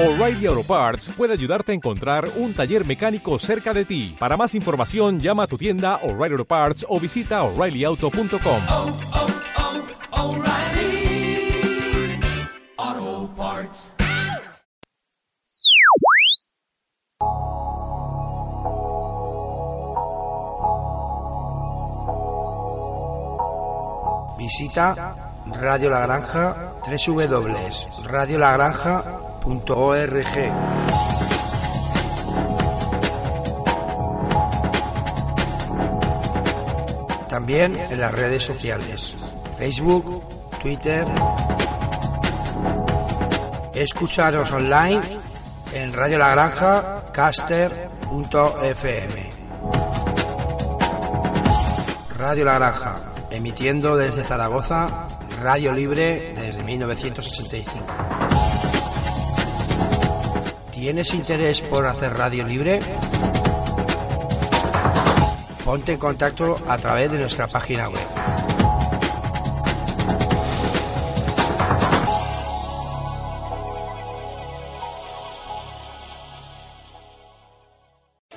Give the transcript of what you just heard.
O'Reilly Auto Parts puede ayudarte a encontrar un taller mecánico cerca de ti. Para más información, llama a tu tienda O'Reilly Auto Parts o visita oreillyauto.com. oh, oh, O'Reilly Auto Parts. Visita Radio La Granja www.radiolagranja.org. También en las redes sociales, Facebook, Twitter. Escucharos online en Radio La Granja, caster.fm. Radio La Granja, emitiendo desde Zaragoza, Radio Libre desde 1985. ¿Tienes interés por hacer radio libre? Ponte en contacto a través de nuestra página web.